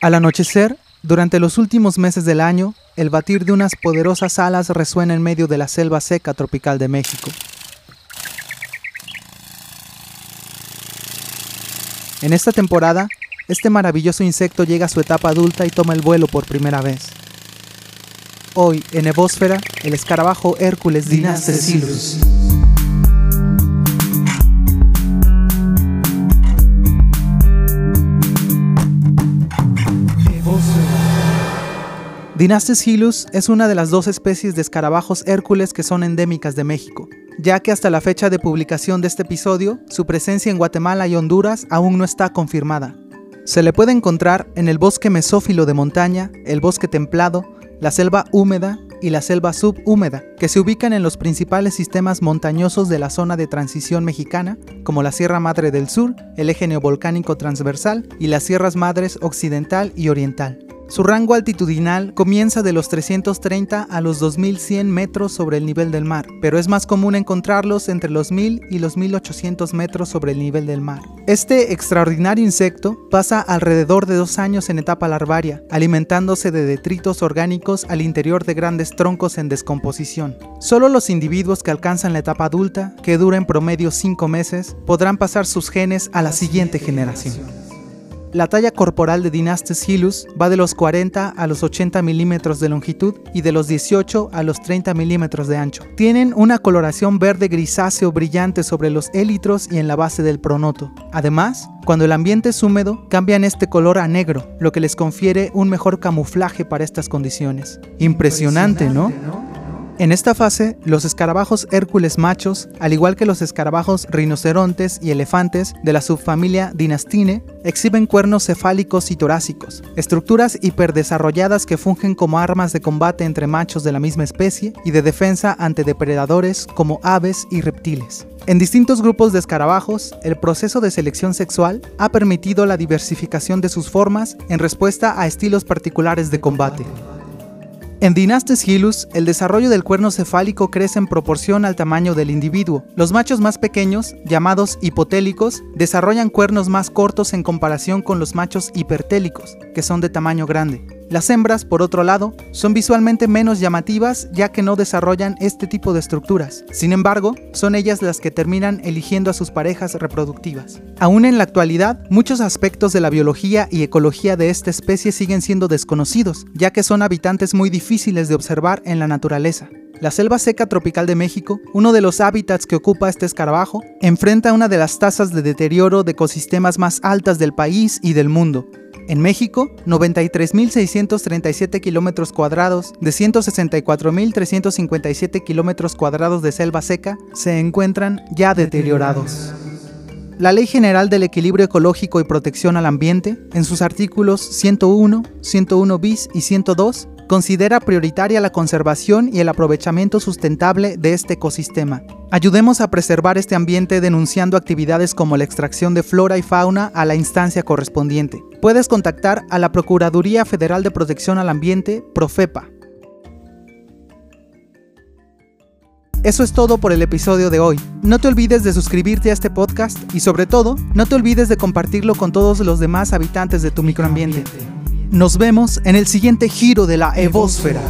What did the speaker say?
Al anochecer, durante los últimos meses del año, el batir de unas poderosas alas resuena en medio de la selva seca tropical de México. En esta temporada, este maravilloso insecto llega a su etapa adulta y toma el vuelo por primera vez. Hoy, en Evósfera, el escarabajo Hércules Dinastecilus. Dynastes hilus es una de las dos especies de escarabajos Hércules que son endémicas de México, ya que hasta la fecha de publicación de este episodio, su presencia en Guatemala y Honduras aún no está confirmada. Se le puede encontrar en el bosque mesófilo de montaña, el bosque templado, la selva húmeda y la selva subhúmeda, que se ubican en los principales sistemas montañosos de la zona de transición mexicana, como la Sierra Madre del Sur, el eje neovolcánico transversal y las Sierras Madres Occidental y Oriental. Su rango altitudinal comienza de los 330 a los 2100 metros sobre el nivel del mar, pero es más común encontrarlos entre los 1000 y los 1800 metros sobre el nivel del mar. Este extraordinario insecto pasa alrededor de dos años en etapa larvaria, alimentándose de detritos orgánicos al interior de grandes troncos en descomposición. Solo los individuos que alcanzan la etapa adulta, que dura en promedio 5 meses, podrán pasar sus genes a la siguiente generación. La talla corporal de Dynastes hilus va de los 40 a los 80 milímetros de longitud y de los 18 a los 30 milímetros de ancho. Tienen una coloración verde grisáceo brillante sobre los élitros y en la base del pronoto. Además, cuando el ambiente es húmedo, cambian este color a negro, lo que les confiere un mejor camuflaje para estas condiciones. Impresionante, ¿no? En esta fase, los escarabajos Hércules machos, al igual que los escarabajos rinocerontes y elefantes de la subfamilia Dinastine, exhiben cuernos cefálicos y torácicos, estructuras hiperdesarrolladas que fungen como armas de combate entre machos de la misma especie y de defensa ante depredadores como aves y reptiles. En distintos grupos de escarabajos, el proceso de selección sexual ha permitido la diversificación de sus formas en respuesta a estilos particulares de combate. En Dynastes hilus, el desarrollo del cuerno cefálico crece en proporción al tamaño del individuo. Los machos más pequeños, llamados hipotélicos, desarrollan cuernos más cortos en comparación con los machos hipertélicos, que son de tamaño grande. Las hembras, por otro lado, son visualmente menos llamativas ya que no desarrollan este tipo de estructuras. Sin embargo, son ellas las que terminan eligiendo a sus parejas reproductivas. Aún en la actualidad, muchos aspectos de la biología y ecología de esta especie siguen siendo desconocidos, ya que son habitantes muy difíciles de observar en la naturaleza. La selva seca tropical de México, uno de los hábitats que ocupa este escarabajo, enfrenta una de las tasas de deterioro de ecosistemas más altas del país y del mundo, en México, 93.637 kilómetros cuadrados de 164.357 kilómetros cuadrados de selva seca se encuentran ya deteriorados. La Ley General del Equilibrio Ecológico y Protección al Ambiente, en sus artículos 101, 101 bis y 102, considera prioritaria la conservación y el aprovechamiento sustentable de este ecosistema. Ayudemos a preservar este ambiente denunciando actividades como la extracción de flora y fauna a la instancia correspondiente. Puedes contactar a la Procuraduría Federal de Protección al Ambiente, Profepa. Eso es todo por el episodio de hoy. No te olvides de suscribirte a este podcast y sobre todo, no te olvides de compartirlo con todos los demás habitantes de tu microambiente. Nos vemos en el siguiente giro de la Evósfera.